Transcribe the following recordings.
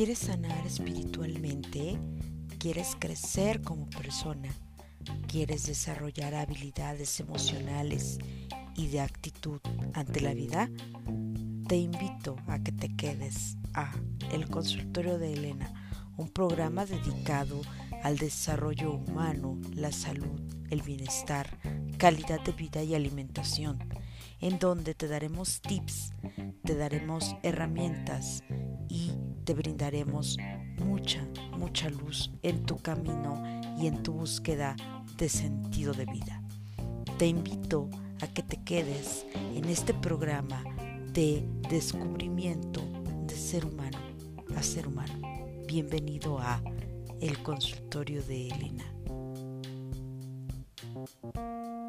¿Quieres sanar espiritualmente? ¿Quieres crecer como persona? ¿Quieres desarrollar habilidades emocionales y de actitud ante la vida? Te invito a que te quedes a El Consultorio de Elena, un programa dedicado al desarrollo humano, la salud, el bienestar, calidad de vida y alimentación, en donde te daremos tips, te daremos herramientas y te brindaremos mucha, mucha luz en tu camino y en tu búsqueda de sentido de vida. Te invito a que te quedes en este programa de descubrimiento de ser humano a ser humano. Bienvenido a El Consultorio de Elena. Thank you.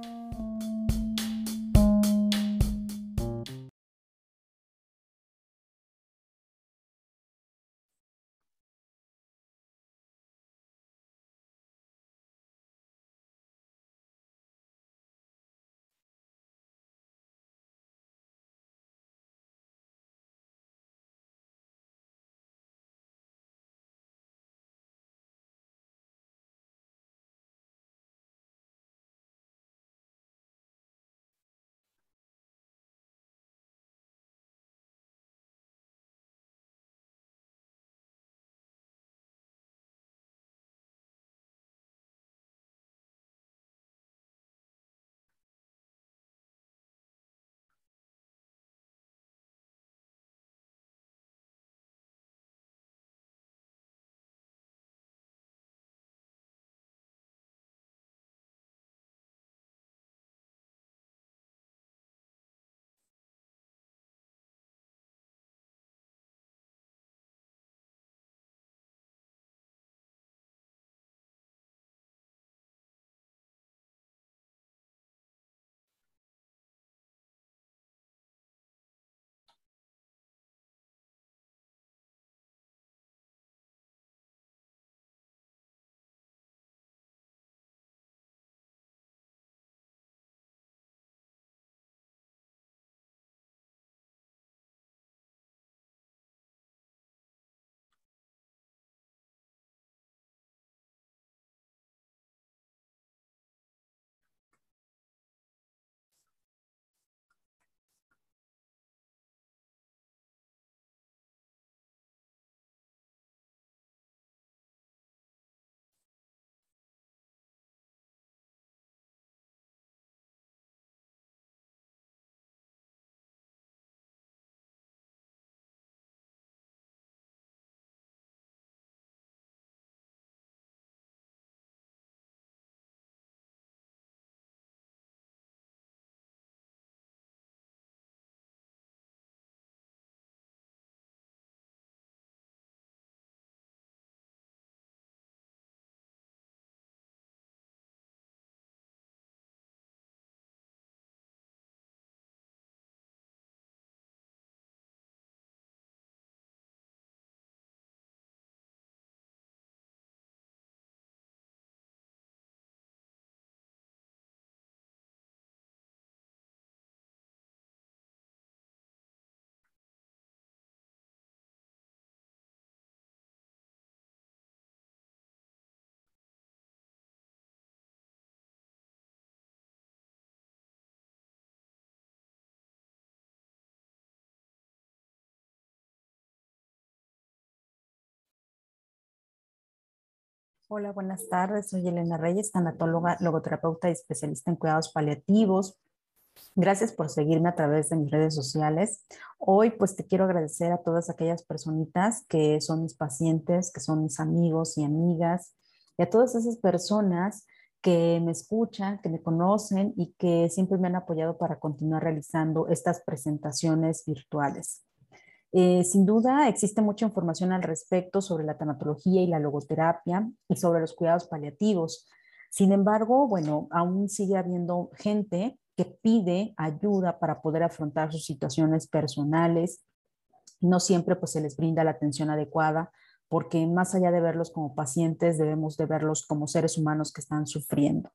Hola, buenas tardes. Soy Elena Reyes, tanatóloga, logoterapeuta y especialista en cuidados paliativos. Gracias por seguirme a través de mis redes sociales. Hoy pues te quiero agradecer a todas aquellas personitas que son mis pacientes, que son mis amigos y amigas, y a todas esas personas que me escuchan, que me conocen y que siempre me han apoyado para continuar realizando estas presentaciones virtuales. Eh, sin duda existe mucha información al respecto sobre la tanatología y la logoterapia y sobre los cuidados paliativos. Sin embargo, bueno, aún sigue habiendo gente que pide ayuda para poder afrontar sus situaciones personales. No siempre pues se les brinda la atención adecuada porque más allá de verlos como pacientes, debemos de verlos como seres humanos que están sufriendo.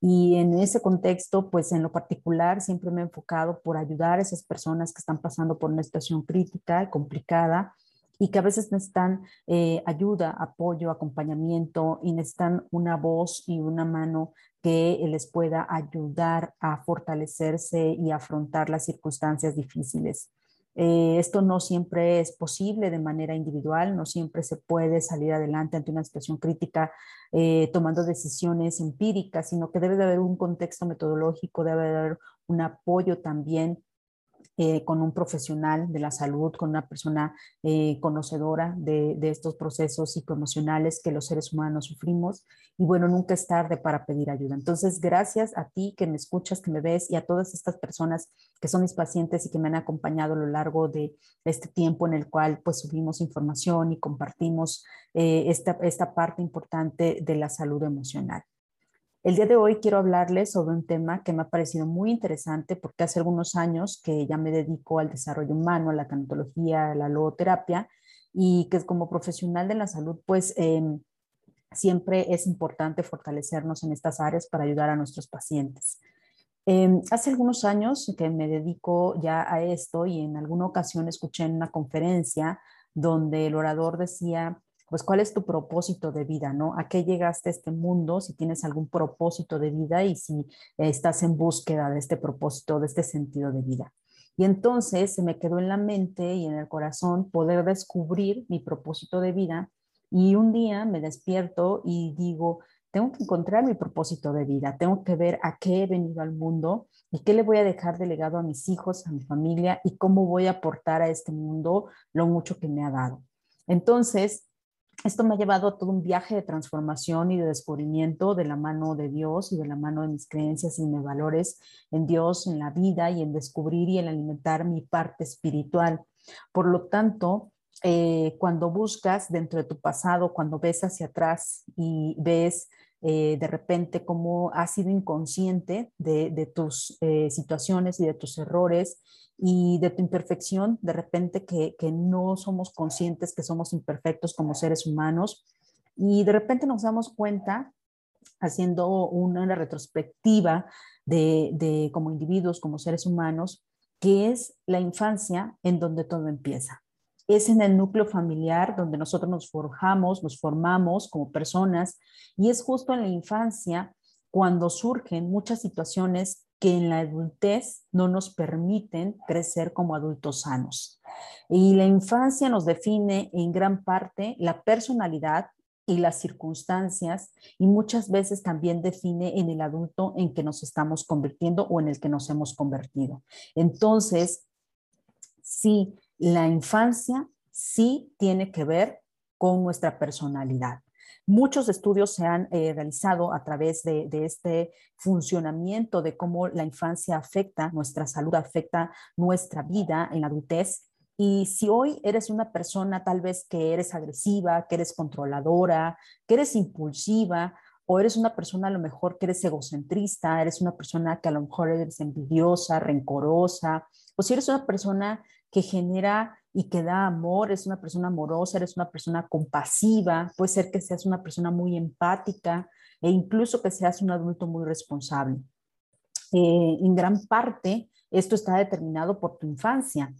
Y en ese contexto, pues en lo particular, siempre me he enfocado por ayudar a esas personas que están pasando por una situación crítica, complicada, y que a veces necesitan eh, ayuda, apoyo, acompañamiento y necesitan una voz y una mano que les pueda ayudar a fortalecerse y afrontar las circunstancias difíciles. Eh, esto no siempre es posible de manera individual, no siempre se puede salir adelante ante una situación crítica eh, tomando decisiones empíricas, sino que debe de haber un contexto metodológico, debe de haber un apoyo también eh, con un profesional de la salud, con una persona eh, conocedora de, estos procesos psicoemocionales que los seres humanos sufrimos. Y bueno, nunca es tarde para pedir ayuda. Entonces, gracias a ti que me escuchas, que me ves y a todas estas personas que son mis pacientes y que me han acompañado a lo largo de este tiempo en el cual pues subimos información y compartimos eh, esta, esta parte importante de la salud emocional. El día de hoy quiero hablarles sobre un tema que me ha parecido muy interesante porque hace algunos años que ya me dedico al desarrollo humano, a la canatología, a la logoterapia y que como profesional de la salud, pues em, siempre es importante fortalecernos en estas áreas para ayudar a nuestros pacientes. Em, hace algunos años que me dedico ya a esto y en alguna ocasión escuché en una conferencia donde el orador decía pues cuál es tu propósito de vida, ¿no? ¿A qué llegaste a este mundo? Si tienes algún propósito de vida y si estás en búsqueda de este propósito, de este sentido de vida. Y entonces se me quedó en la mente y en el corazón poder descubrir mi propósito de vida y un día me despierto y digo, tengo que encontrar mi propósito de vida, tengo que ver a qué he venido al mundo y qué le voy a dejar de legado a mis hijos, a mi familia y cómo voy a aportar a este mundo lo mucho que me ha dado. Entonces, esto me ha llevado a todo un viaje de transformación y de descubrimiento de la mano de Dios y de la mano de mis creencias y mis valores en Dios, en la vida y en descubrir y en alimentar mi parte espiritual. Por lo tanto, eh, cuando buscas dentro de tu pasado, cuando ves hacia atrás y ves eh, de repente cómo has sido inconsciente de, tus eh, situaciones y de tus errores y de tu imperfección, de repente que, no somos conscientes que somos imperfectos como seres humanos y de repente nos damos cuenta haciendo una retrospectiva de, de como individuos, como seres humanos, que es la infancia en donde todo empieza. Es en el núcleo familiar donde nosotros nos forjamos, nos formamos como personas y es justo en la infancia cuando surgen muchas situaciones que en la adultez no nos permiten crecer como adultos sanos. Y la infancia nos define en gran parte la personalidad y las circunstancias y muchas veces también define en el adulto en que nos estamos convirtiendo o en el que nos hemos convertido. Entonces, sí, la infancia sí tiene que ver con nuestra personalidad. Muchos estudios se han eh, realizado a través de, este funcionamiento de cómo la infancia afecta nuestra salud, afecta nuestra vida en la adultez. Y si hoy eres una persona tal vez que eres agresiva, que eres controladora, que eres impulsiva, o eres una persona a lo mejor que eres egocentrista, eres una persona que a lo mejor eres envidiosa, rencorosa, o si eres una persona que genera y que da amor, es una persona amorosa, eres una persona compasiva, puede ser que seas una persona muy empática e incluso que seas un adulto muy responsable. Eh, en gran parte, esto está determinado por tu infancia.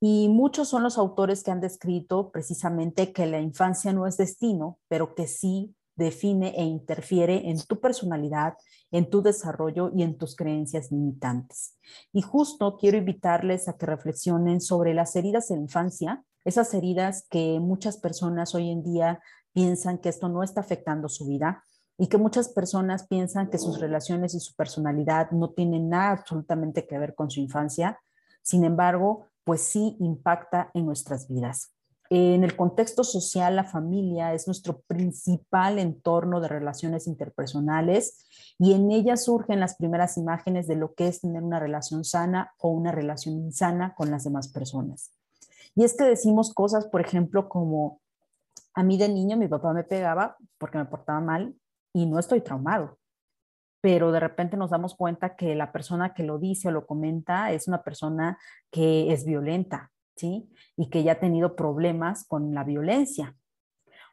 Y muchos son los autores que han descrito precisamente que la infancia no es destino, pero que sí define e interfiere en tu personalidad, en tu desarrollo y en tus creencias limitantes. Y justo quiero invitarles a que reflexionen sobre las heridas de la infancia, esas heridas que muchas personas hoy en día piensan que esto no está afectando su vida y que muchas personas piensan que sus relaciones y su personalidad no tienen nada absolutamente que ver con su infancia. Sin embargo, pues sí impacta en nuestras vidas. En el contexto social, la familia es nuestro principal entorno de relaciones interpersonales y en ella surgen las primeras imágenes de lo que es tener una relación sana o una relación insana con las demás personas. Y es que decimos cosas, por ejemplo, como a mí de niño mi papá me pegaba porque me portaba mal y no estoy traumado, pero de repente nos damos cuenta que la persona que lo dice o lo comenta es una persona que es violenta, y que ya ha tenido problemas con la violencia.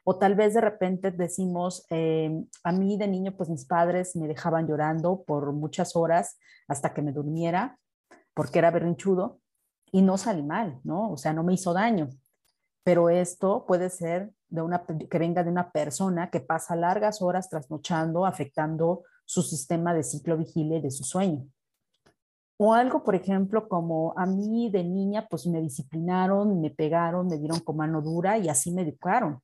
O tal vez de repente decimos, eh, a mí de niño, pues mis padres me dejaban llorando por muchas horas hasta que me durmiera, porque era berrinchudo, y no salí mal, ¿no? O sea, no me hizo daño. Pero esto puede ser de una, que venga de una persona que pasa largas horas trasnochando, afectando su sistema de ciclo vigilia y de su sueño. O algo, por ejemplo, como a mí de niña, pues me disciplinaron, me pegaron, me dieron con mano dura y así me educaron.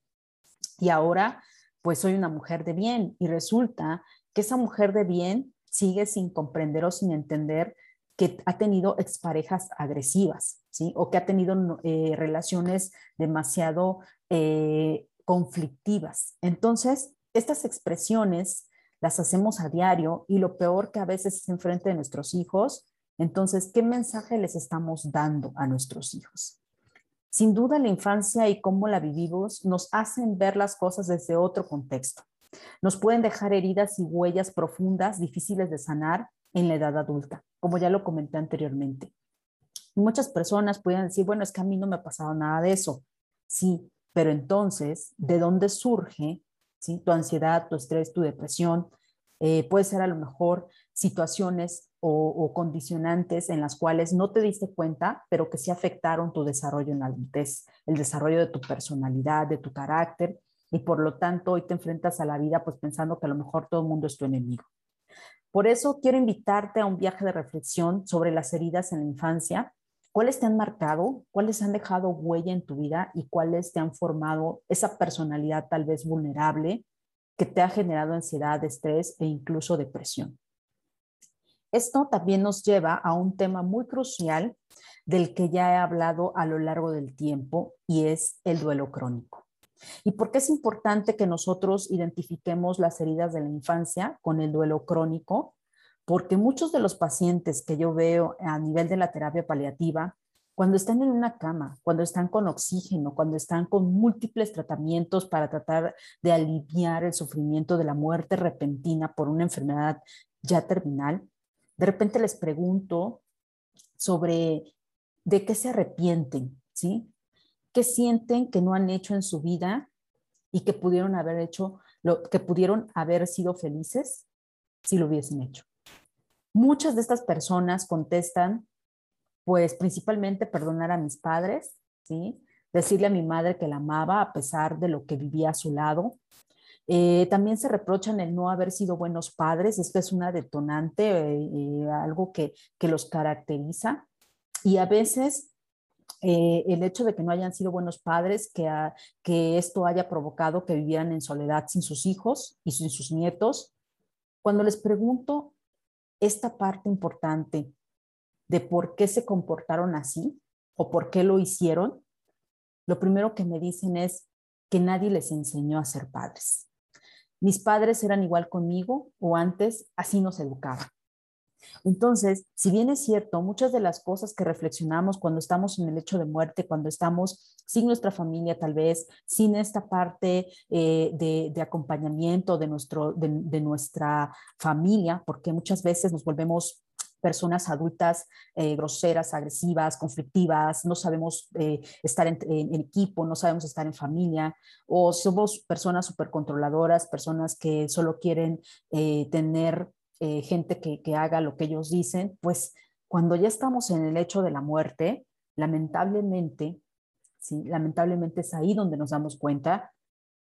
Y ahora, pues soy una mujer de bien y resulta que esa mujer de bien sigue sin comprender o sin entender que ha tenido exparejas agresivas, ¿sí? O que ha tenido eh, relaciones demasiado eh, conflictivas. Entonces, estas expresiones las hacemos a diario y lo peor que a veces es enfrente de nuestros hijos entonces, ¿qué mensaje les estamos dando a nuestros hijos? Sin duda, la infancia y cómo la vivimos nos hacen ver las cosas desde otro contexto. Nos pueden dejar heridas y huellas profundas, difíciles de sanar en la edad adulta, como ya lo comenté anteriormente. Muchas personas pueden decir, bueno, es que a mí no me ha pasado nada de eso. Sí, pero entonces, ¿de dónde surge ¿sí? tu ansiedad, tu estrés, tu depresión? Eh, puede ser a lo mejor situaciones o, condicionantes en las cuales no te diste cuenta, pero que sí afectaron tu desarrollo en la adultez, el desarrollo de tu personalidad, de tu carácter, y por lo tanto hoy te enfrentas a la vida pues pensando que a lo mejor todo el mundo es tu enemigo. Por eso quiero invitarte a un viaje de reflexión sobre las heridas en la infancia, cuáles te han marcado, cuáles han dejado huella en tu vida y cuáles te han formado esa personalidad tal vez vulnerable que te ha generado ansiedad, estrés e incluso depresión. Esto también nos lleva a un tema muy crucial del que ya he hablado a lo largo del tiempo y es el duelo crónico. ¿Y por qué es importante que nosotros identifiquemos las heridas de la infancia con el duelo crónico? Porque muchos de los pacientes que yo veo a nivel de la terapia paliativa, cuando están en una cama, cuando están con oxígeno, cuando están con múltiples tratamientos para tratar de aliviar el sufrimiento de la muerte repentina por una enfermedad ya terminal, de repente les pregunto sobre de qué se arrepienten, ¿sí? ¿Qué sienten que no han hecho en su vida y que pudieron haber hecho, lo, que pudieron haber sido felices si lo hubiesen hecho? Muchas de estas personas contestan, pues principalmente perdonar a mis padres, ¿sí? Decirle a mi madre que la amaba a pesar de lo que vivía a su lado, eh, también se reprochan el no haber sido buenos padres. Esto es una detonante, eh, eh, algo que, los caracteriza. Y a veces el hecho de que no hayan sido buenos padres, que, que esto haya provocado que vivieran en soledad sin sus hijos y sin sus nietos. Cuando les pregunto esta parte importante de por qué se comportaron así o por qué lo hicieron, lo primero que me dicen es que nadie les enseñó a ser padres. Mis padres eran igual conmigo o antes así nos educaban. Entonces, si bien es cierto, muchas de las cosas que reflexionamos cuando estamos en el hecho de muerte, cuando estamos sin nuestra familia tal vez, sin esta parte eh, de, acompañamiento de, nuestro, de nuestra familia, porque muchas veces nos volvemos personas adultas eh, groseras, agresivas, conflictivas, no sabemos eh, estar en, equipo, no sabemos estar en familia, o somos personas súper controladoras, personas que solo quieren eh, tener gente que, que haga lo que ellos dicen, pues cuando ya estamos en el hecho de la muerte, lamentablemente, ¿sí? lamentablemente es ahí donde nos damos cuenta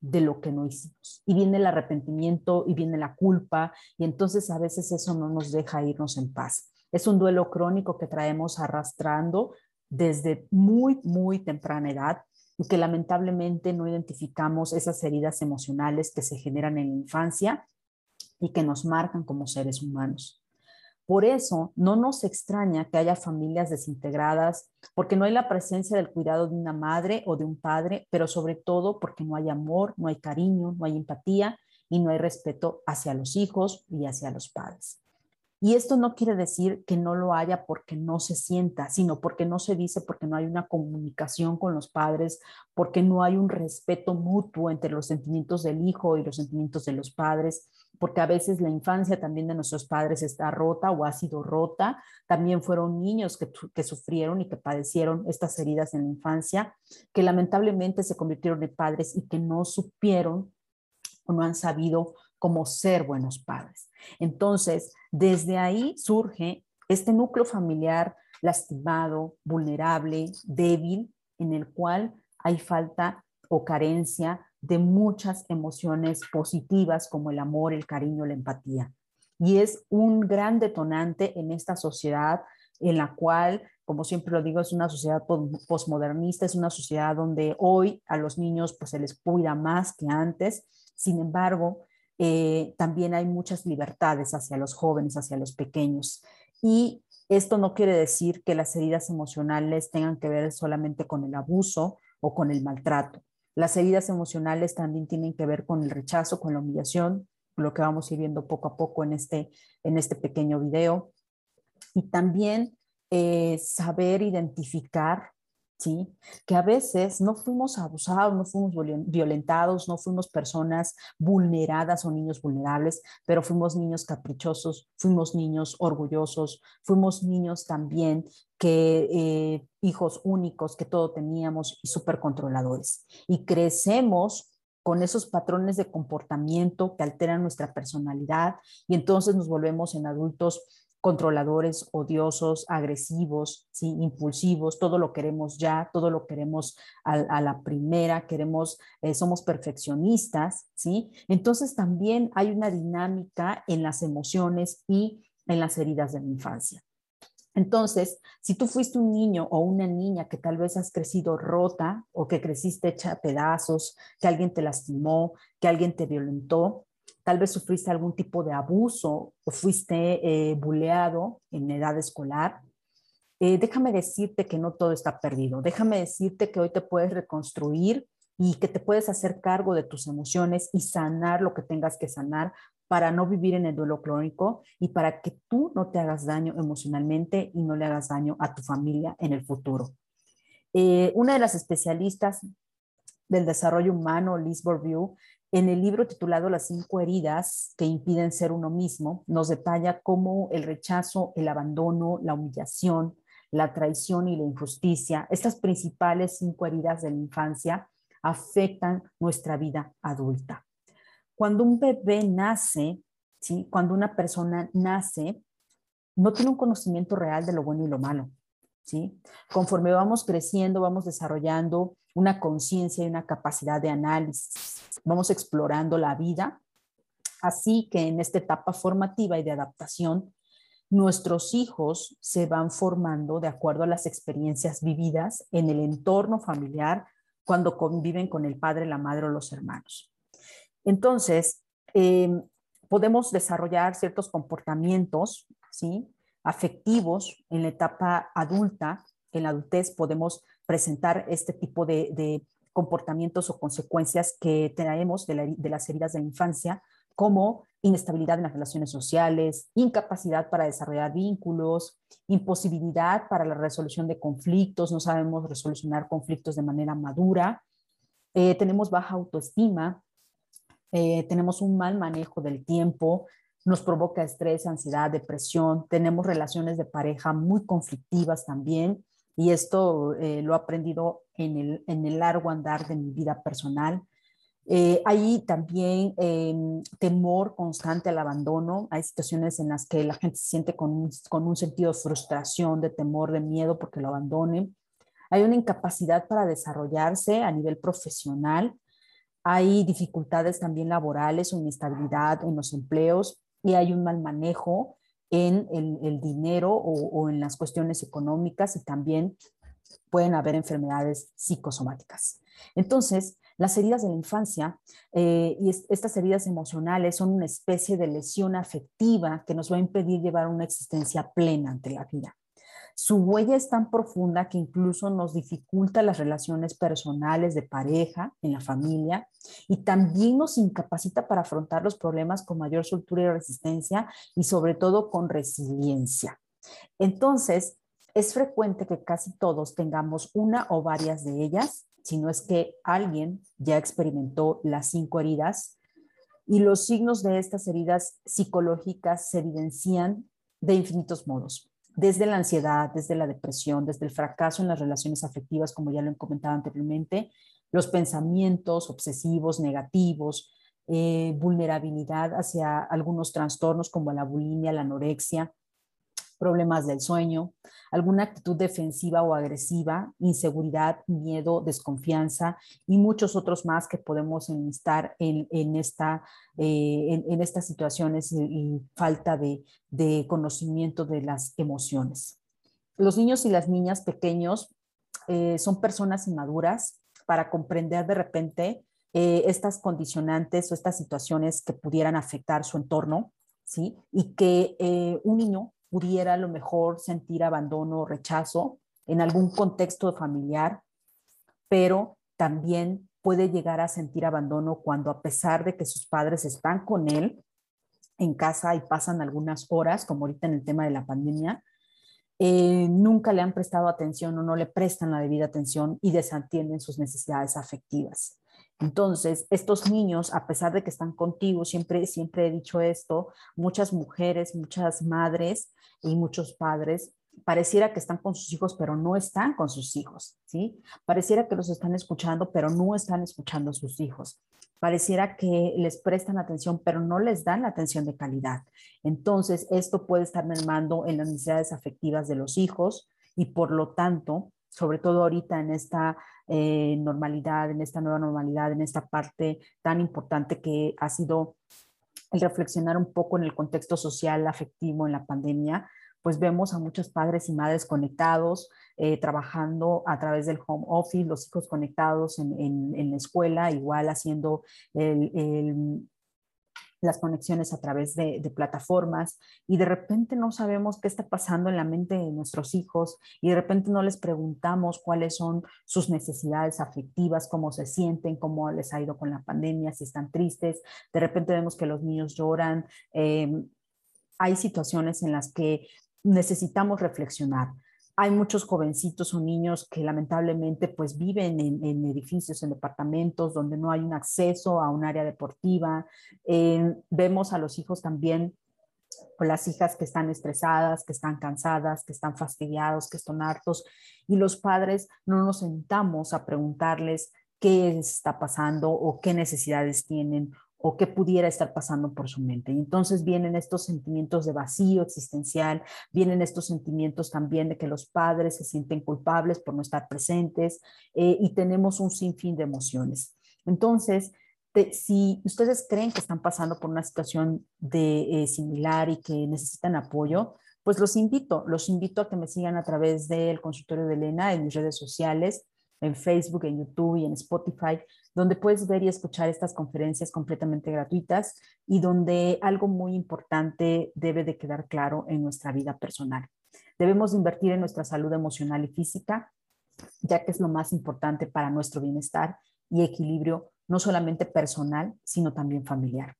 de lo que no hicimos. Y viene el arrepentimiento y viene la culpa y entonces a veces eso no nos deja irnos en paz. Es un duelo crónico que traemos arrastrando desde muy, muy temprana edad y que lamentablemente no identificamos esas heridas emocionales que se generan en la infancia y que nos marcan como seres humanos. Por eso no nos extraña que haya familias desintegradas, porque no hay la presencia del cuidado de una madre o de un padre, pero sobre todo porque no hay amor, no hay cariño, no hay empatía y no hay respeto hacia los hijos y hacia los padres. Y esto no quiere decir que no lo haya porque no se sienta, sino porque no se dice, porque no hay una comunicación con los padres, porque no hay un respeto mutuo entre los sentimientos del hijo y los sentimientos de los padres, porque a veces la infancia también de nuestros padres está rota o ha sido rota. También fueron niños que, que, sufrieron y que padecieron estas heridas en la infancia, que lamentablemente se convirtieron en padres y que no supieron o no han sabido cómo ser buenos padres. Entonces, desde ahí surge este núcleo familiar lastimado, vulnerable, débil, en el cual hay falta o carencia de muchas emociones positivas como el amor, el cariño, la empatía. Y es un gran detonante en esta sociedad en la cual, como siempre lo digo, es una sociedad posmodernista, es una sociedad donde hoy a los niños pues se les cuida más que antes. Sin embargo, eh, también hay muchas libertades hacia los jóvenes, hacia los pequeños. Y esto no quiere decir que las heridas emocionales tengan que ver solamente con el abuso o con el maltrato. Las heridas emocionales también tienen que ver con el rechazo, con la humillación, lo que vamos a ir viendo poco a poco en este, en este pequeño video. Y también eh, saber identificar que a veces no fuimos abusados, no fuimos violentados, no fuimos personas vulneradas o niños vulnerables, pero fuimos niños caprichosos, fuimos niños orgullosos, fuimos niños también que eh, hijos únicos que todo teníamos y súper controladores. Y crecemos con esos patrones de comportamiento que alteran nuestra personalidad y entonces nos volvemos en adultos controladores, odiosos, agresivos, ¿sí? impulsivos, todo lo queremos ya, todo lo queremos a, la primera, queremos, eh, somos perfeccionistas, ¿sí? Entonces también hay una dinámica en las emociones y en las heridas de la infancia. Entonces, si tú fuiste un niño o una niña que tal vez has crecido rota o que creciste hecha pedazos, que alguien te lastimó, que alguien te violentó, tal vez sufriste algún tipo de abuso o fuiste eh, buleado en edad escolar, eh, déjame decirte que no todo está perdido. Déjame decirte que hoy te puedes reconstruir y que te puedes hacer cargo de tus emociones y sanar lo que tengas que sanar para no vivir en el duelo crónico y para que tú no te hagas daño emocionalmente y no le hagas daño a tu familia en el futuro. Eh, una de las especialistas del desarrollo humano, Liz Bourdieu, en el libro titulado Las cinco heridas que impiden ser uno mismo, nos detalla cómo el rechazo, el abandono, la humillación, la traición y la injusticia, estas principales cinco heridas de la infancia, afectan nuestra vida adulta. Cuando un bebé nace, ¿sí? cuando una persona nace, no tiene un conocimiento real de lo bueno y lo malo. ¿sí? Conforme vamos creciendo, vamos desarrollando una conciencia y una capacidad de análisis. Vamos explorando la vida. Así que en esta etapa formativa y de adaptación, nuestros hijos se van formando de acuerdo a las experiencias vividas en el entorno familiar cuando conviven con el padre, la madre o los hermanos. Entonces, em, podemos desarrollar ciertos comportamientos, ¿sí? afectivos en la etapa adulta, en la adultez podemos presentar este tipo de, comportamientos o consecuencias que traemos de, las heridas de la infancia, como inestabilidad en las relaciones sociales, incapacidad para desarrollar vínculos, imposibilidad para la resolución de conflictos, no sabemos resolucionar conflictos de manera madura, eh, tenemos baja autoestima, eh, tenemos un mal manejo del tiempo, nos provoca estrés, ansiedad, depresión, tenemos relaciones de pareja muy conflictivas también y esto eh, lo he aprendido en el, en el, largo andar de mi vida personal. Eh, hay también em, temor constante al abandono. Hay situaciones en las que la gente se siente con con un sentido de frustración, de temor, de miedo porque lo abandonen. Hay una incapacidad para desarrollarse a nivel profesional. Hay dificultades también laborales o inestabilidad en los empleos y hay un mal manejo en el, dinero o, en las cuestiones económicas y también pueden haber enfermedades psicosomáticas. Entonces, las heridas de la infancia eh, y estas heridas emocionales son una especie de lesión afectiva que nos va a impedir llevar una existencia plena ante la vida. Su huella es tan profunda que incluso nos dificulta las relaciones personales de pareja, en la familia, y también nos incapacita para afrontar los problemas con mayor soltura y resistencia y sobre todo con resiliencia. Entonces, es frecuente que casi todos tengamos una o varias de ellas, si no es que alguien ya experimentó las cinco heridas Y los signos de estas heridas psicológicas se evidencian de infinitos modos, desde la ansiedad, desde la depresión, desde el fracaso en las relaciones afectivas, como ya lo he comentado anteriormente, los pensamientos obsesivos, negativos, eh, vulnerabilidad hacia algunos trastornos como la bulimia, la anorexia, problemas del sueño, alguna actitud defensiva o agresiva, inseguridad, miedo, desconfianza y muchos otros más que podemos enlistar en, en esta, eh, en, estas situaciones y, falta de, de, conocimiento de las emociones. Los niños y las niñas pequeños eh, son personas inmaduras para comprender de repente eh, estas condicionantes o estas situaciones que pudieran afectar su entorno, ¿sí? Y que un niño pudiera a lo mejor sentir abandono o rechazo en algún contexto familiar, pero también puede llegar a sentir abandono cuando a pesar de que sus padres están con él en casa y pasan algunas horas, como ahorita en el tema de la pandemia, eh, nunca le han prestado atención o no le prestan la debida atención y desatienden sus necesidades afectivas. Entonces, estos niños, a pesar de que están contigo, siempre, siempre he dicho esto, muchas mujeres, muchas madres y muchos padres pareciera que están con sus hijos, pero no están con sus hijos, ¿sí? Pareciera que los están escuchando, pero no están escuchando a sus hijos. Pareciera que les prestan atención, pero no les dan la atención de calidad. Entonces, esto puede estar mermando en las necesidades afectivas de los hijos y por lo tanto, sobre todo ahorita en esta eh, normalidad, en esta nueva normalidad, en esta parte tan importante que ha sido el reflexionar un poco en el contexto social, afectivo en la pandemia, pues vemos a muchos padres y madres conectados, eh, trabajando a través del home office, los hijos conectados en, en, la escuela, igual haciendo el, las conexiones a través de, plataformas y de repente no sabemos qué está pasando en la mente de nuestros hijos y de repente no les preguntamos cuáles son sus necesidades afectivas, cómo se sienten, cómo les ha ido con la pandemia, si están tristes. De repente vemos que los niños lloran. Em, hay situaciones en las que necesitamos reflexionar. Hay muchos jovencitos o niños que lamentablemente pues viven en, edificios, en departamentos donde no hay un acceso a un área deportiva. Eh, vemos a los hijos también o las hijas que están estresadas, que están cansadas, que están fastidiados, que están hartos, y los padres no nos sentamos a preguntarles qué está pasando o qué necesidades tienen o qué pudiera estar pasando por su mente. Y entonces vienen estos sentimientos de vacío existencial, vienen estos sentimientos también de que los padres se sienten culpables por no estar presentes eh, y tenemos un sinfín de emociones. Entonces, si ustedes creen que están pasando por una situación de, eh, similar y que necesitan apoyo, pues los invito, los invito a que me sigan a través del consultorio de Elena en mis redes sociales, en Facebook, en YouTube y en Spotify, donde puedes ver y escuchar estas conferencias completamente gratuitas y donde algo muy importante debe de quedar claro en nuestra vida personal. Debemos invertir en nuestra salud emocional y física, ya que es lo más importante para nuestro bienestar y equilibrio, no solamente personal, sino también familiar.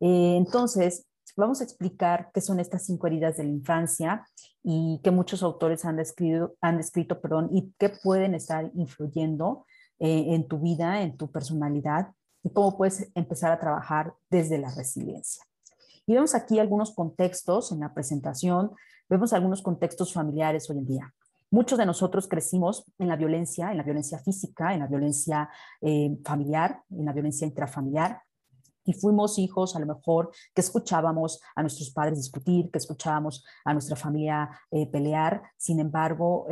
Eh, entonces, vamos a explicar qué son estas cinco heridas de la infancia y que muchos autores han descrito, han descrito perdón, y qué pueden estar influyendo eh, en tu vida, en tu personalidad y cómo puedes empezar a trabajar desde la resiliencia. Y vemos aquí algunos contextos en la presentación, vemos algunos contextos familiares hoy en día. Muchos de nosotros crecimos en la violencia, en la violencia física, en la violencia eh, familiar, en la violencia intrafamiliar, y fuimos hijos a lo mejor que escuchábamos a nuestros padres discutir, que escuchábamos a nuestra familia eh, pelear, sin embargo,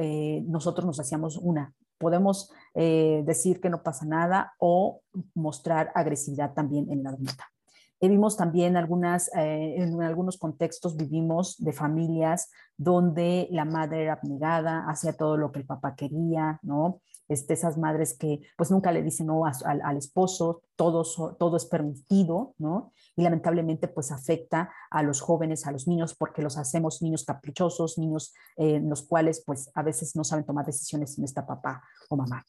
nosotros nos hacíamos una, podemos eh, decir que no pasa nada o mostrar agresividad también en la adulta. vimos también algunas, eh, en algunos contextos vivimos de familias donde la madre era abnegada, hacía todo lo que el papá quería, ¿no? Este, esas madres que pues nunca le dicen no al, esposo, todo, todo es permitido, ¿no? Y lamentablemente pues afecta a los jóvenes, a los niños, porque los hacemos niños caprichosos, niños eh, en los cuales pues a veces no saben tomar decisiones sin está papá o mamá.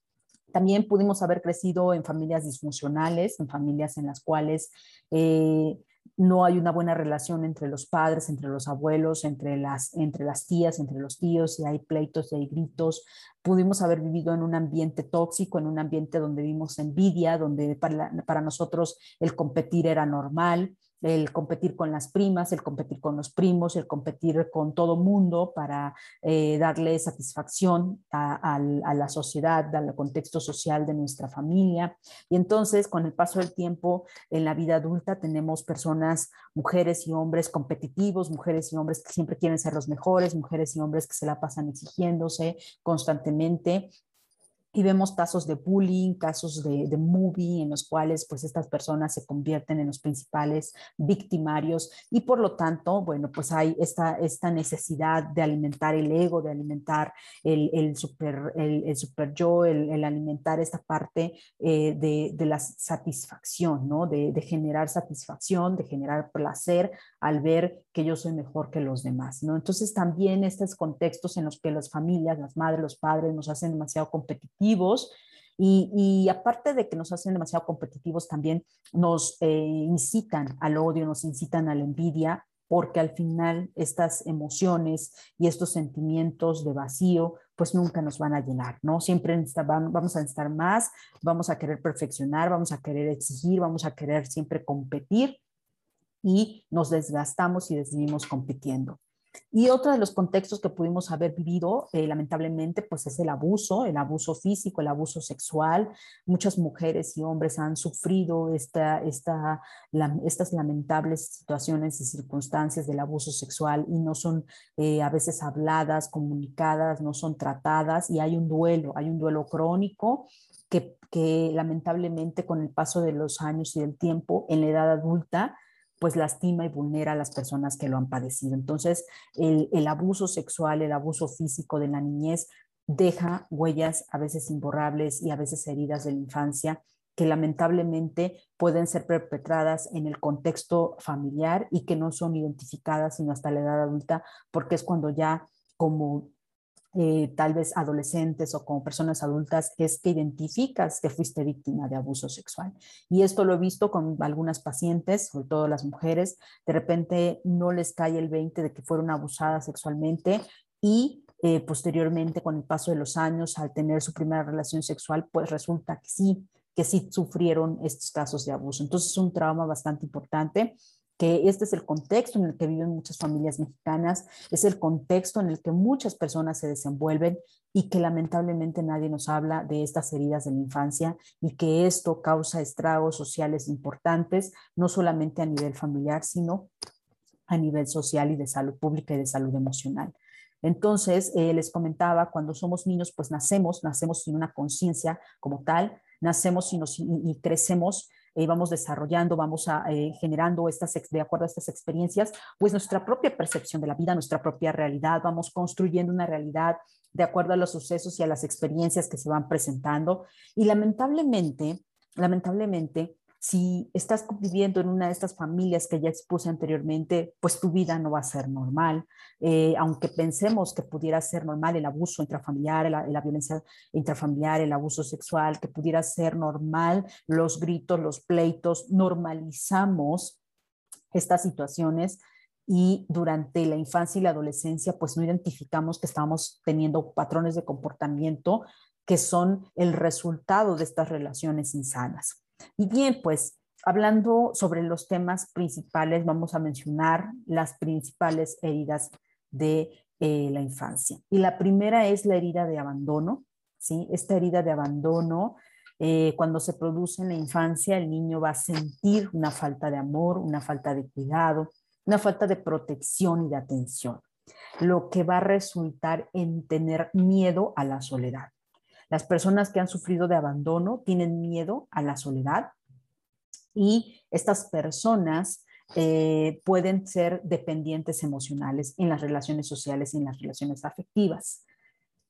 También pudimos haber crecido en familias disfuncionales, en familias en las cuales eh, no hay una buena relación entre los padres, entre los abuelos, entre las, entre las tías, entre los tíos, y hay pleitos y hay gritos. Pudimos haber vivido en un ambiente tóxico, en un ambiente donde vimos envidia, donde para, para nosotros el competir era normal, el competir con las primas, el competir con los primos, el competir con todo mundo para eh, darle satisfacción a, la sociedad, al contexto social de nuestra familia. Y entonces, con el paso del tiempo en la vida adulta, tenemos personas, mujeres y hombres competitivos, mujeres y hombres que siempre quieren ser los mejores, mujeres y hombres que se la pasan exigiéndose constantemente y vemos casos de bullying, casos de, de movie en los cuales pues estas personas se convierten en los principales victimarios y por lo tanto, bueno, pues hay esta, esta necesidad de alimentar el ego, de alimentar el, el super, el, super yo, el, alimentar esta parte eh, de, de, la satisfacción, ¿no? De, de, generar satisfacción, de generar placer al ver yo soy mejor que los demás, ¿no? Entonces también estos contextos en los que las familias, las madres, los padres nos hacen demasiado competitivos y, aparte de que nos hacen demasiado competitivos, también nos eh, incitan al odio, nos incitan a la envidia, porque al final estas emociones y estos sentimientos de vacío, pues nunca nos van a llenar, ¿no? Siempre vamos a necesitar más, vamos a querer perfeccionar, vamos a querer exigir, vamos a querer siempre competir y nos desgastamos y decidimos compitiendo. Y otro de los contextos que pudimos haber vivido, eh, lamentablemente, pues es el abuso, el abuso físico, el abuso sexual. Muchas mujeres y hombres han sufrido esta, esta, estas lamentables situaciones y circunstancias del abuso sexual y no son eh, a veces habladas, comunicadas, no son tratadas y hay un duelo, hay un duelo crónico que, que lamentablemente con el paso de los años y del tiempo en la edad adulta, pues lastima y vulnera a las personas que lo han padecido. Entonces, el, abuso sexual, el abuso físico de la niñez deja huellas a veces imborrables y a veces heridas de la infancia que lamentablemente pueden ser perpetradas en el contexto familiar y que no son identificadas sino hasta la edad adulta, porque es cuando ya como eh, tal vez adolescentes o como personas adultas, es que identificas que fuiste víctima de abuso sexual. Y esto lo he visto con algunas pacientes, sobre todo las mujeres, de repente no les cae el 20 de que fueron abusadas sexualmente y eh, posteriormente con el paso de los años, al tener su primera relación sexual, pues resulta que sí, que sí sufrieron estos casos de abuso. Entonces es un trauma bastante importante que este es el contexto en el que viven muchas familias mexicanas, es el contexto en el que muchas personas se desenvuelven y que lamentablemente nadie nos habla de estas heridas de la infancia y que esto causa estragos sociales importantes, no solamente a nivel familiar, sino a nivel social y de salud pública y de salud emocional. Entonces, eh, les comentaba, cuando somos niños, pues nacemos, nacemos sin una conciencia como tal, nacemos y, nos, y crecemos eh, vamos desarrollando, vamos a, eh, generando estas, de acuerdo a estas experiencias, pues nuestra propia percepción de la vida, nuestra propia realidad, vamos construyendo una realidad de acuerdo a los sucesos y a las experiencias que se van presentando. Y lamentablemente, lamentablemente, si estás viviendo en una de estas familias que ya expuse anteriormente, pues tu vida no va a ser normal. Eh, aunque pensemos que pudiera ser normal el abuso intrafamiliar, la, violencia intrafamiliar, el abuso sexual, que pudiera ser normal los gritos, los pleitos, normalizamos estas situaciones y durante la infancia y la adolescencia, pues no identificamos que estamos teniendo patrones de comportamiento que son el resultado de estas relaciones insanas. Y bien, pues hablando sobre los temas principales, vamos a mencionar las principales heridas de eh, la infancia. Y la primera es la herida de abandono, ¿sí? Esta herida de abandono, eh, cuando se produce en la infancia, el niño va a sentir una falta de amor, una falta de cuidado, una falta de protección y de atención, lo que va a resultar en tener miedo a la soledad. Las personas que han sufrido de abandono tienen miedo a la soledad y estas personas eh, pueden ser dependientes emocionales en las relaciones sociales y en las relaciones afectivas.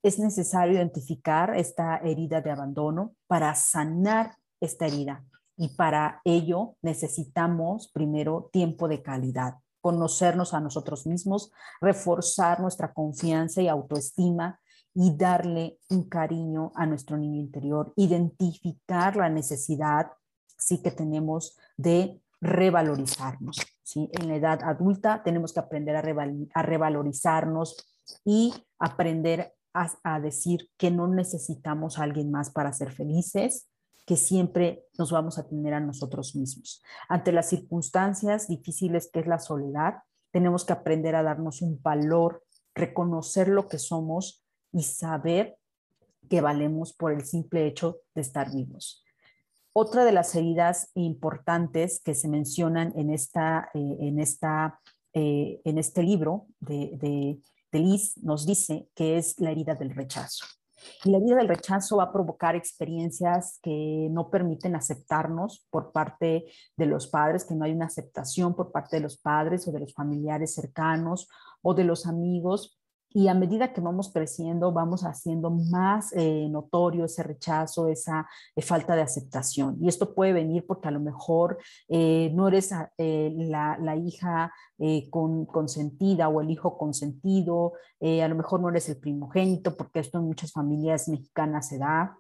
Es necesario identificar esta herida de abandono para sanar esta herida y para ello necesitamos primero tiempo de calidad, conocernos a nosotros mismos, reforzar nuestra confianza y autoestima y darle un cariño a nuestro niño interior, identificar la necesidad sí que tenemos de revalorizarnos. ¿sí? En la edad adulta tenemos que aprender a, a revalorizarnos y aprender a, a, decir que no necesitamos a alguien más para ser felices, que siempre nos vamos a tener a nosotros mismos. Ante las circunstancias difíciles que es la soledad, tenemos que aprender a darnos un valor, reconocer lo que somos y saber que valemos por el simple hecho de estar vivos. Otra de las heridas importantes que se mencionan en, esta, eh, en, esta, eh, en este libro de, de, de Liz nos dice que es la herida del rechazo. Y la herida del rechazo va a provocar experiencias que no permiten aceptarnos por parte de los padres, que no hay una aceptación por parte de los padres o de los familiares cercanos o de los amigos y a medida que vamos creciendo, vamos haciendo más eh, notorio ese rechazo, esa eh, falta de aceptación. Y esto puede venir porque a lo mejor eh, no eres la, la, hija con, consentida o el hijo consentido, a lo mejor no eres el primogénito, porque esto en muchas familias mexicanas se da.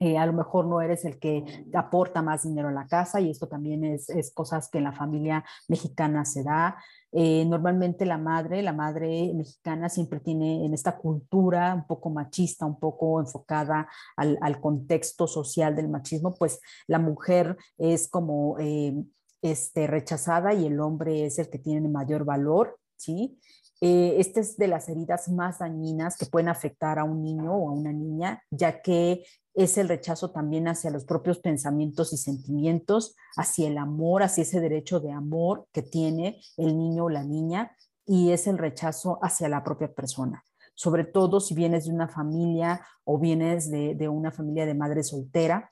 A lo mejor no eres el que aporta más dinero a la casa y esto también es, es cosas que en la familia mexicana se da. Eh, normalmente la madre, la madre mexicana siempre tiene en esta cultura un poco machista, un poco enfocada al, al contexto social del machismo, pues la mujer es como eh, este, rechazada y el hombre es el que tiene mayor valor, ¿sí? Eh, esta es de las heridas más dañinas que pueden afectar a un niño o a una niña, ya que es el rechazo también hacia los propios pensamientos y sentimientos, hacia el amor, hacia ese derecho de amor que tiene el niño o la niña, y es el rechazo hacia la propia persona. Sobre todo si vienes de una familia o vienes de, de una familia de madre soltera,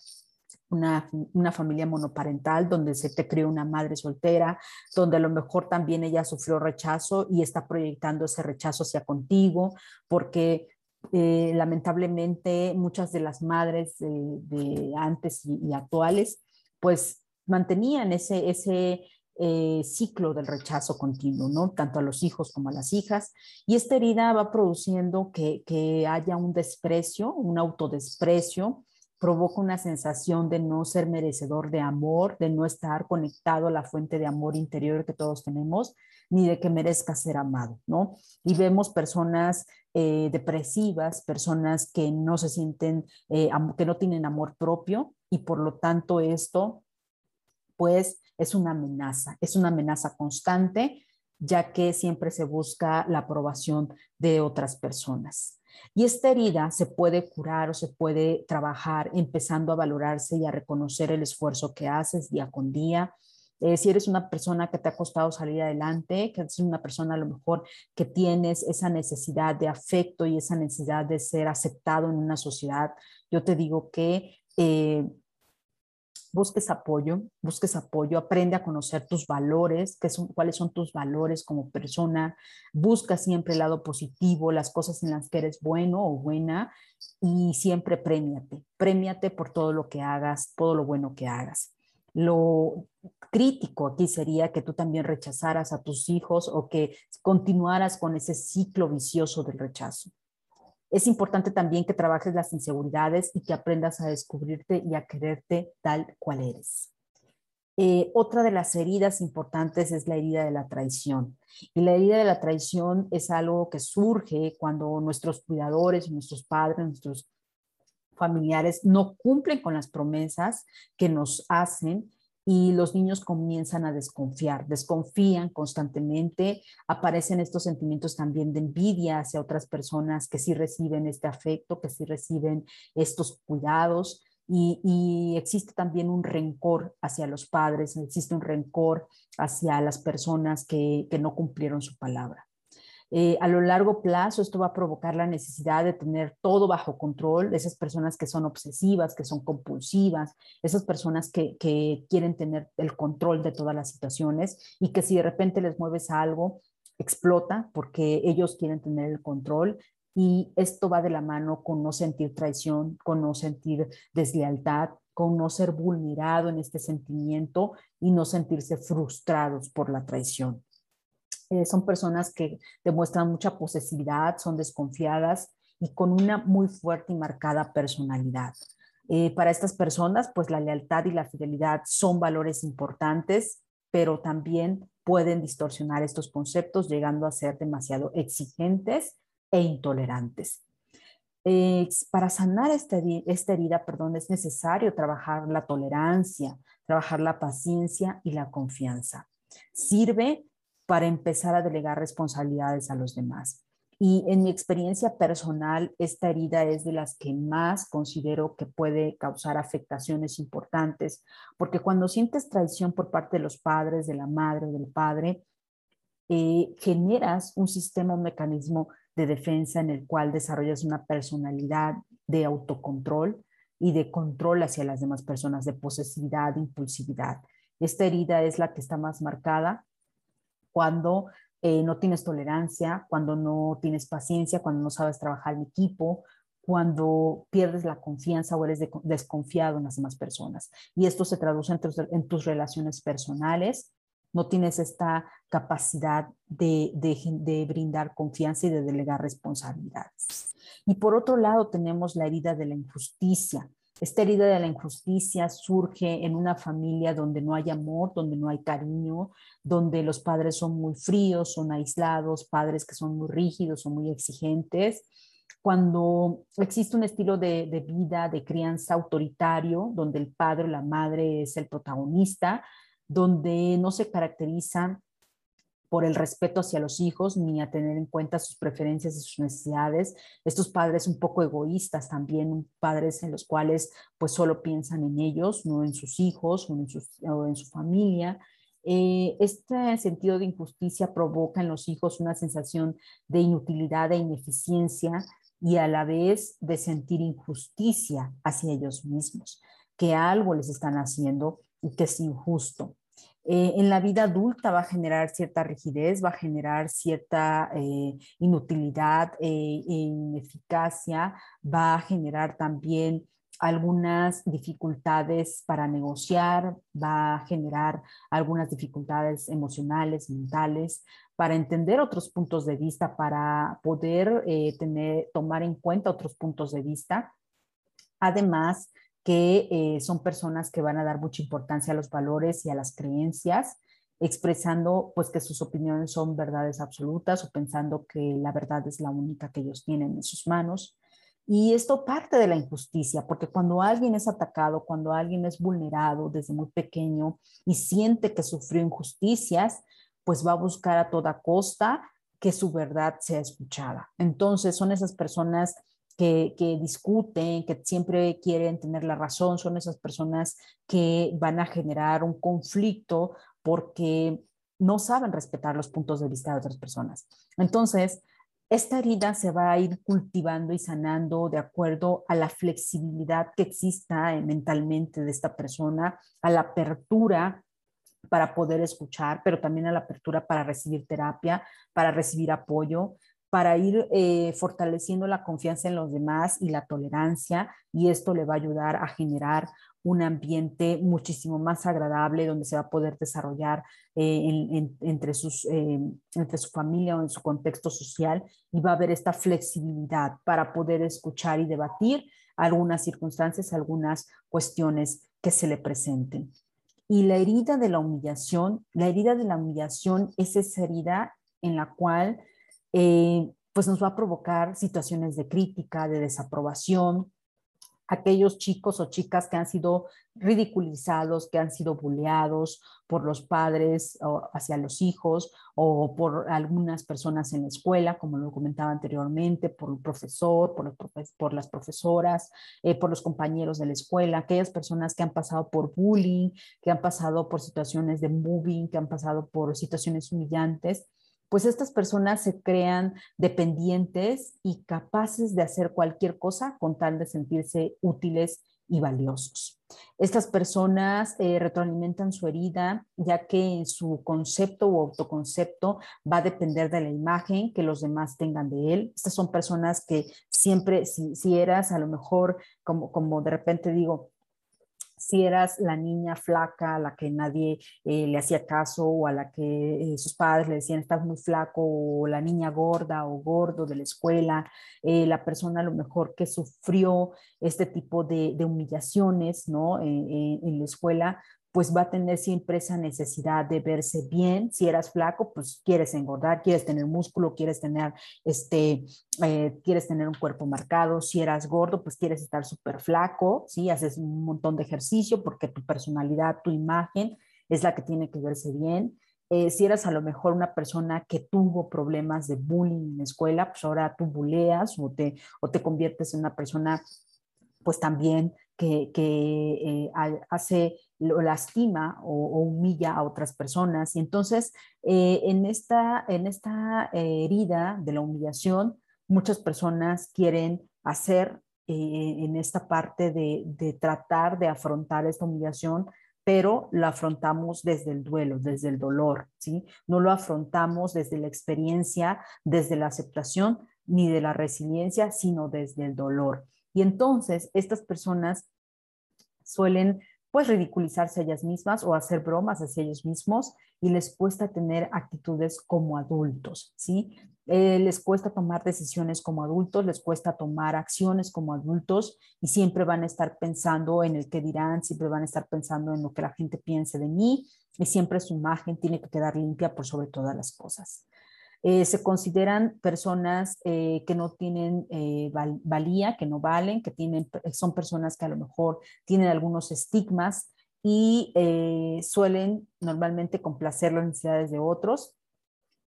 una, una, familia monoparental donde se te crió una madre soltera, donde a lo mejor también ella sufrió rechazo y está proyectando ese rechazo hacia contigo, porque eh, lamentablemente muchas de las madres de, antes y, actuales, pues mantenían ese, ese eh, ciclo del rechazo continuo, ¿no? Tanto a los hijos como a las hijas. Y esta herida va produciendo que, que haya un desprecio, un autodesprecio, provoca una sensación de no ser merecedor de amor, de no estar conectado a la fuente de amor interior que todos tenemos, ni de que merezca ser amado, ¿no? Y vemos personas eh, depresivas, personas que no se sienten, eh, que no tienen amor propio y por lo tanto esto, pues, es una amenaza, es una amenaza constante, ya que siempre se busca la aprobación de otras personas. Y esta herida se puede curar o se puede trabajar empezando a valorarse y a reconocer el esfuerzo que haces día con día. Eh, si eres una persona que te ha costado salir adelante, que eres una persona a lo mejor que tienes esa necesidad de afecto y esa necesidad de ser aceptado en una sociedad, yo te digo que eh, busques apoyo, busques apoyo, aprende a conocer tus valores, qué son, cuáles son tus valores como persona, busca siempre el lado positivo, las cosas en las que eres bueno o buena y siempre premiate, premiate por todo lo que hagas, todo lo bueno que hagas. Lo crítico aquí sería que tú también rechazaras a tus hijos o que continuaras con ese ciclo vicioso del rechazo. Es importante también que trabajes las inseguridades y que aprendas a descubrirte y a quererte tal cual eres. Eh, otra de las heridas importantes es la herida de la traición. Y la herida de la traición es algo que surge cuando nuestros cuidadores, nuestros padres, nuestros familiares no cumplen con las promesas que nos hacen y los niños comienzan a desconfiar, desconfían constantemente, aparecen estos sentimientos también de envidia hacia otras personas que sí reciben este afecto, que sí reciben estos cuidados y, existe también un rencor hacia los padres, existe un rencor hacia las personas que no cumplieron su palabra. Eh, a lo largo plazo esto va a provocar la necesidad de tener todo bajo control, esas personas que son obsesivas, que son compulsivas, esas personas que, que quieren tener el control de todas las situaciones y que si de repente les mueves algo, explota porque ellos quieren tener el control y esto va de la mano con no sentir traición, con no sentir deslealtad, con no ser vulnerado en este sentimiento y no sentirse frustrados por la traición. Eh, son personas que demuestran mucha posesividad, son desconfiadas y con una muy fuerte y marcada personalidad. Eh, para estas personas, pues la lealtad y la fidelidad son valores importantes, pero también pueden distorsionar estos conceptos llegando a ser demasiado exigentes e intolerantes. Eh, para sanar esta, esta herida, perdón, es necesario trabajar la tolerancia, trabajar la paciencia y la confianza. Sirve para empezar a delegar responsabilidades a los demás. Y en mi experiencia personal, esta herida es de las que más considero que puede causar afectaciones importantes, porque cuando sientes traición por parte de los padres, de la madre del padre, eh, generas un sistema, un mecanismo de defensa en el cual desarrollas una personalidad de autocontrol y de control hacia las demás personas, de posesividad, de impulsividad. Esta herida es la que está más marcada cuando eh, no tienes tolerancia, cuando no tienes paciencia, cuando no sabes trabajar en equipo, cuando pierdes la confianza o eres desconfiado en las demás personas. Y esto se traduce en tus, relaciones personales. No tienes esta capacidad de, de, brindar confianza y de delegar responsabilidades. Y por otro lado tenemos la herida de la injusticia. Esta herida de la injusticia surge en una familia donde no hay amor, donde no hay cariño, donde los padres son muy fríos, son aislados, padres que son muy rígidos, son muy exigentes. Cuando existe un estilo de, de vida, de crianza autoritario, donde el padre o la madre es el protagonista, donde no se caracterizan por el respeto hacia los hijos ni a tener en cuenta sus preferencias y sus necesidades. Estos padres un poco egoístas también, padres en los cuales pues solo piensan en ellos, no en sus hijos o en, su familia. Eh, este sentido de injusticia provoca en los hijos una sensación de inutilidad e ineficiencia y a la vez de sentir injusticia hacia ellos mismos, que algo les están haciendo y que es injusto. Eh, en la vida adulta va a generar cierta rigidez, va a generar cierta eh, inutilidad e ineficacia, va a generar también algunas dificultades para negociar, va a generar algunas dificultades emocionales, mentales, para entender otros puntos de vista, para poder tener, tomar en cuenta otros puntos de vista. Además, que eh, son personas que van a dar mucha importancia a los valores y a las creencias, expresando pues que sus opiniones son verdades absolutas o pensando que la verdad es la única que ellos tienen en sus manos. Y esto parte de la injusticia, porque cuando alguien es atacado, cuando alguien es vulnerado desde muy pequeño y siente que sufrió injusticias, pues va a buscar a toda costa que su verdad sea escuchada. Entonces son esas personas que, discuten, que siempre quieren tener la razón, son esas personas que van a generar un conflicto porque no saben respetar los puntos de vista de otras personas. Entonces, esta herida se va a ir cultivando y sanando de acuerdo a la flexibilidad que exista mentalmente de esta persona, a la apertura para poder escuchar, pero también a la apertura para recibir terapia, para recibir apoyo, para ir eh, fortaleciendo la confianza en los demás y la tolerancia y esto le va a ayudar a generar un ambiente muchísimo más agradable donde se va a poder desarrollar eh, entre, sus, eh, entre su familia o en su contexto social y va a haber esta flexibilidad para poder escuchar y debatir algunas circunstancias, algunas cuestiones que se le presenten. Y la herida de la humillación, la herida de la humillación es esa herida en la cual eh, pues nos va a provocar situaciones de crítica, de desaprobación, aquellos chicos o chicas que han sido ridiculizados, que han sido buleados por los padres hacia los hijos o por algunas personas en la escuela, como lo comentaba anteriormente, por el profesor, por, por las profesoras, eh, por los compañeros de la escuela, aquellas personas que han pasado por bullying, que han pasado por situaciones de moving, que han pasado por situaciones humillantes pues estas personas se crean dependientes y capaces de hacer cualquier cosa con tal de sentirse útiles y valiosos. Estas personas eh, retroalimentan su herida, ya que su concepto o autoconcepto va a depender de la imagen que los demás tengan de él. Estas son personas que siempre, si, eras a lo mejor, como, como de repente digo, si eras la niña flaca a la que nadie eh, le hacía caso o a la que eh, sus padres le decían estás muy flaco o la niña gorda o gordo de la escuela, eh, la persona a lo mejor que sufrió este tipo de, humillaciones ¿no? en la escuela, pues va a tener siempre esa necesidad de verse bien. Si eras flaco, pues quieres engordar, quieres tener músculo, quieres tener, este, eh, quieres tener un cuerpo marcado. Si eras gordo, pues quieres estar súper flaco, ¿sí? Haces un montón de ejercicio porque tu personalidad, tu imagen es la que tiene que verse bien. Eh, si eras a lo mejor una persona que tuvo problemas de bullying en la escuela, pues ahora tú buleas o te, o te conviertes en una persona pues también que, eh, hace lo lastima o, humilla a otras personas. Y entonces, eh, en esta, en esta eh, herida de la humillación, muchas personas quieren hacer en esta parte de, de, tratar de afrontar esta humillación, pero la afrontamos desde el duelo, desde el dolor, ¿sí? No lo afrontamos desde la experiencia, desde la aceptación, ni de la resiliencia, sino desde el dolor. Y entonces estas personas suelen pues ridiculizarse a ellas mismas o hacer bromas hacia ellos mismos y les cuesta tener actitudes como adultos, ¿sí? Eh, les cuesta tomar decisiones como adultos, les cuesta tomar acciones como adultos y siempre van a estar pensando en el que dirán, siempre van a estar pensando en lo que la gente piense de mí y siempre su imagen tiene que quedar limpia por sobre todas las cosas. Eh, se consideran personas eh, que no tienen eh, valía, que no valen, que tienen, son personas que a lo mejor tienen algunos estigmas y suelen normalmente complacer las necesidades de otros,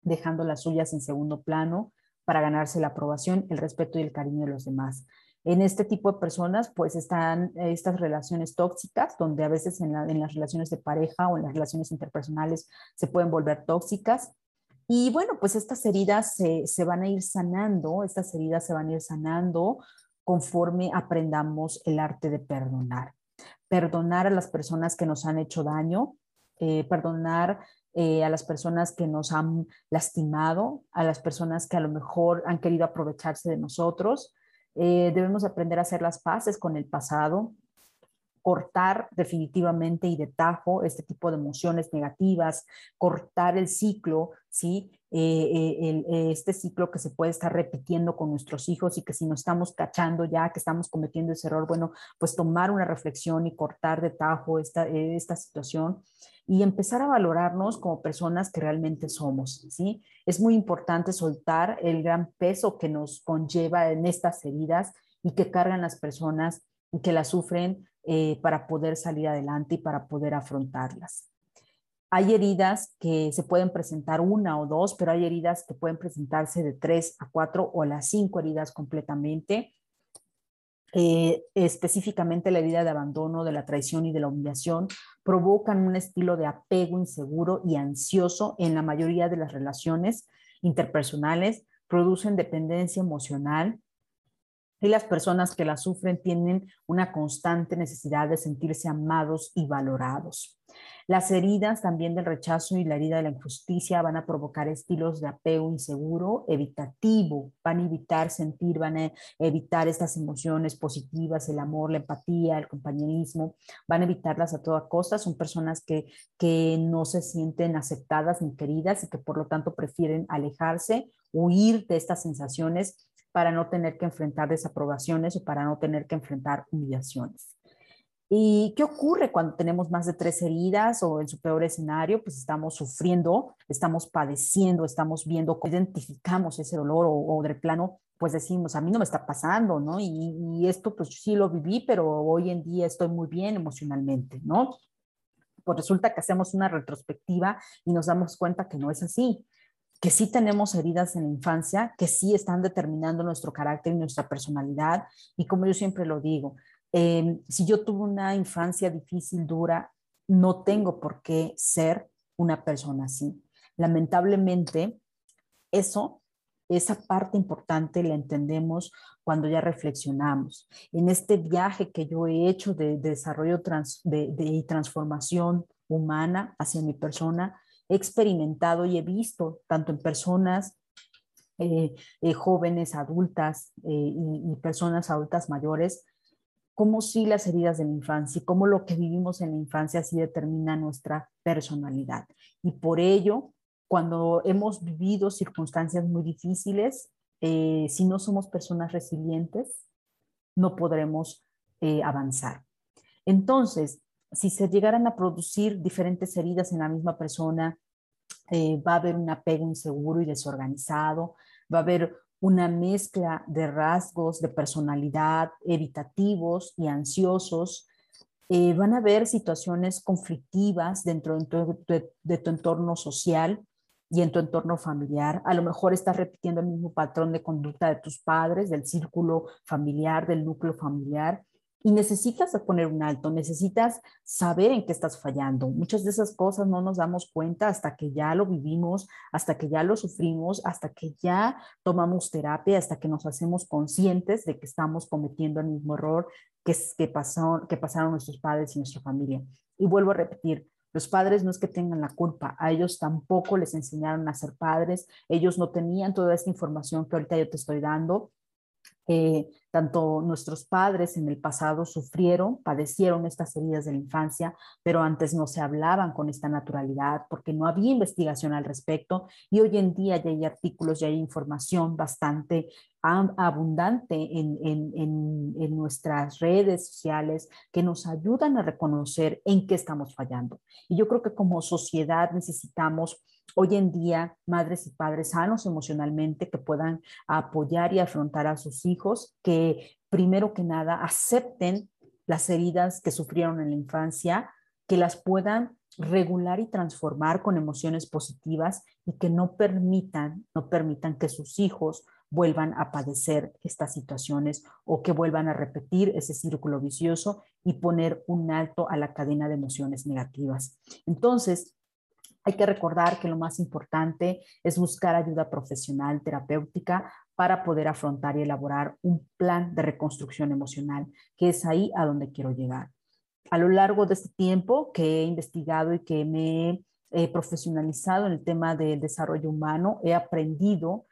dejando las suyas en segundo plano para ganarse la aprobación, el respeto y el cariño de los demás. En este tipo de personas, pues están estas relaciones tóxicas, donde a veces en, en, las relaciones de pareja o en las relaciones interpersonales se pueden volver tóxicas y bueno, pues estas heridas se, van a ir sanando, estas heridas se van a ir sanando conforme aprendamos el arte de perdonar. Perdonar a las personas que nos han hecho daño, eh, perdonar eh, a las personas que nos han lastimado, a las personas que a lo mejor han querido aprovecharse de nosotros. Eh, debemos aprender a hacer las paces con el pasado, cortar definitivamente y de tajo este tipo de emociones negativas, cortar el ciclo, ¿sí? Eh, eh, eh, este ciclo que se puede estar repitiendo con nuestros hijos y que si nos estamos cachando ya que estamos cometiendo ese error, bueno, pues tomar una reflexión y cortar de tajo esta, esta situación y empezar a valorarnos como personas que realmente somos, ¿sí? Es muy importante soltar el gran peso que nos conlleva en estas heridas y que cargan las personas y que las sufren eh, para poder salir adelante y para poder afrontarlas. Hay heridas que se pueden presentar una o dos, pero hay heridas que pueden presentarse de tres a cuatro o las cinco heridas completamente. Eh, específicamente la herida de abandono, de la traición y de la humillación, provocan un estilo de apego inseguro y ansioso en la mayoría de las relaciones interpersonales, producen dependencia emocional, y las personas que la sufren tienen una constante necesidad de sentirse amados y valorados. Las heridas también del rechazo y la herida de la injusticia van a provocar estilos de apego inseguro, evitativo, van a evitar sentir, van a evitar estas emociones positivas, el amor, la empatía, el compañerismo, van a evitarlas a toda costa. Son personas que, que no se sienten aceptadas ni queridas y que por lo tanto prefieren alejarse, huir de estas sensaciones para no tener que enfrentar desaprobaciones o para no tener que enfrentar humillaciones. ¿Y qué ocurre cuando tenemos más de tres heridas o en su peor escenario? Pues estamos sufriendo, estamos padeciendo, estamos viendo, identificamos ese dolor o, o del plano, pues decimos, a mí no me está pasando, ¿no? Y, y, esto pues sí lo viví, pero hoy en día estoy muy bien emocionalmente, ¿no? Pues resulta que hacemos una retrospectiva y nos damos cuenta que no es así que sí tenemos heridas en la infancia, que sí están determinando nuestro carácter y nuestra personalidad. Y como yo siempre lo digo, em, si yo tuve una infancia difícil, dura, no tengo por qué ser una persona así. Lamentablemente, eso, esa parte importante la entendemos cuando ya reflexionamos. En este viaje que yo he hecho de, desarrollo de, de transformación humana hacia mi persona, he experimentado y he visto, tanto en personas eh, eh, jóvenes, adultas eh, y, personas adultas mayores, cómo sí las heridas de la infancia y cómo lo que vivimos en la infancia sí determina nuestra personalidad. Y por ello, cuando hemos vivido circunstancias muy difíciles, si no somos personas resilientes, no podremos avanzar. Entonces, si se llegaran a producir diferentes heridas en la misma persona, eh, va a haber un apego inseguro y desorganizado, va a haber una mezcla de rasgos de personalidad evitativos y ansiosos. Eh, van a haber situaciones conflictivas dentro de tu entorno social y en tu entorno familiar. A lo mejor estás repitiendo el mismo patrón de conducta de tus padres, del círculo familiar, del núcleo familiar y necesitas poner un alto, necesitas saber en qué estás fallando. Muchas de esas cosas no nos damos cuenta hasta que ya lo vivimos, hasta que ya lo sufrimos, hasta que ya tomamos terapia, hasta que nos hacemos conscientes de que estamos cometiendo el mismo error que, pasó, que pasaron nuestros padres y nuestra familia. Y vuelvo a repetir, los padres no es que tengan la culpa, a ellos tampoco les enseñaron a ser padres, ellos no tenían toda esta información que ahorita yo te estoy dando, eh, tanto nuestros padres en el pasado sufrieron, padecieron estas heridas de la infancia, pero antes no se hablaban con esta naturalidad porque no había investigación al respecto y hoy en día ya hay artículos, ya hay información bastante abundante en, en, nuestras redes sociales que nos ayudan a reconocer en qué estamos fallando. Y yo creo que como sociedad necesitamos hoy en día madres y padres sanos emocionalmente que puedan apoyar y afrontar a sus hijos, que primero que nada acepten las heridas que sufrieron en la infancia, que las puedan regular y transformar con emociones positivas y que no permitan, no permitan que sus hijos vuelvan a padecer estas situaciones o que vuelvan a repetir ese círculo vicioso y poner un alto a la cadena de emociones negativas. Entonces, hay que recordar que lo más importante es buscar ayuda profesional, terapéutica, para poder afrontar y elaborar un plan de reconstrucción emocional, que es ahí a donde quiero llegar. A lo largo de este tiempo que he investigado y que me he profesionalizado en el tema del desarrollo humano, he aprendido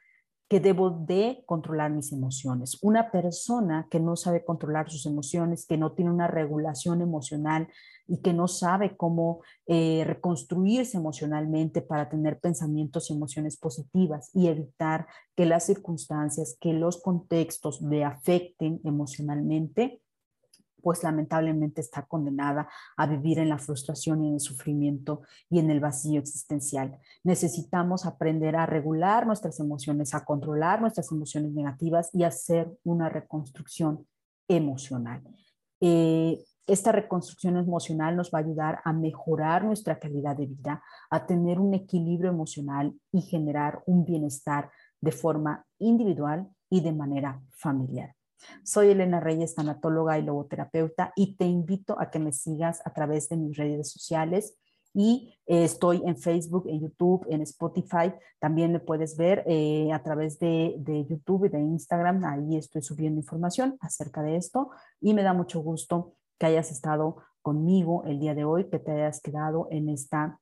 que debo de controlar mis emociones. Una persona que no sabe controlar sus emociones, que no tiene una regulación emocional y que no sabe cómo eh, reconstruirse emocionalmente para tener pensamientos y emociones positivas y evitar que las circunstancias, que los contextos le afecten emocionalmente, pues lamentablemente está condenada a vivir en la frustración y en el sufrimiento y en el vacío existencial. Necesitamos aprender a regular nuestras emociones, a controlar nuestras emociones negativas y hacer una reconstrucción emocional. Eh, esta reconstrucción emocional nos va a ayudar a mejorar nuestra calidad de vida, a tener un equilibrio emocional y generar un bienestar de forma individual y de manera familiar. Soy Elena Reyes, tanatóloga y logoterapeuta, y te invito a que me sigas a través de mis redes sociales. Y eh, estoy en Facebook, en YouTube, en Spotify. También me puedes ver eh, a través de, YouTube y de Instagram. Ahí estoy subiendo información acerca de esto. Y me da mucho gusto que hayas estado conmigo el día de hoy, que te hayas quedado en esta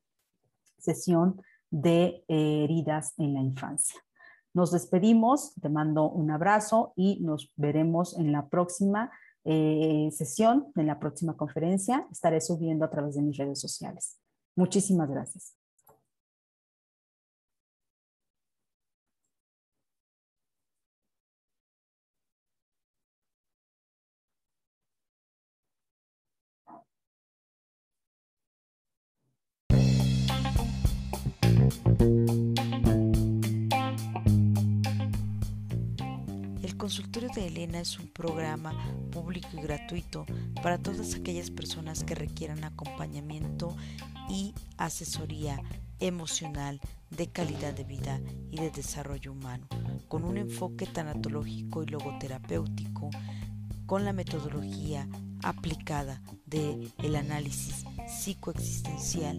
sesión de eh, heridas en la infancia. Nos despedimos, te mando un abrazo y nos veremos en la próxima eh, sesión, en la próxima conferencia. Estaré subiendo a través de mis redes sociales. Muchísimas gracias. Consultorio de Elena es un programa público y gratuito para todas aquellas personas que requieran acompañamiento y asesoría emocional de calidad de vida y de desarrollo humano, con un enfoque tanatológico y logoterapéutico, con la metodología aplicada de el análisis psicoexistencial,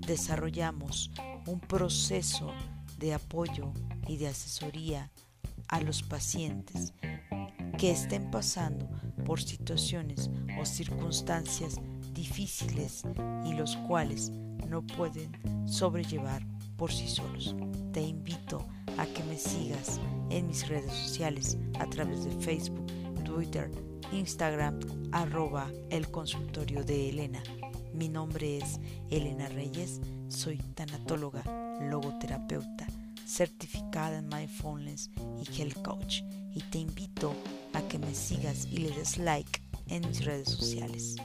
desarrollamos un proceso de apoyo y de asesoría a los pacientes que estén pasando por situaciones o circunstancias difíciles y los cuales no pueden sobrellevar por sí solos. Te invito a que me sigas en mis redes sociales a través de Facebook, Twitter, Instagram arroba el consultorio de Elena. Mi nombre es Elena Reyes, soy tanatóloga, logoterapeuta, certificada en Mindfulness y Health Coach y te invito a que me sigas y le des like en mis redes sociales.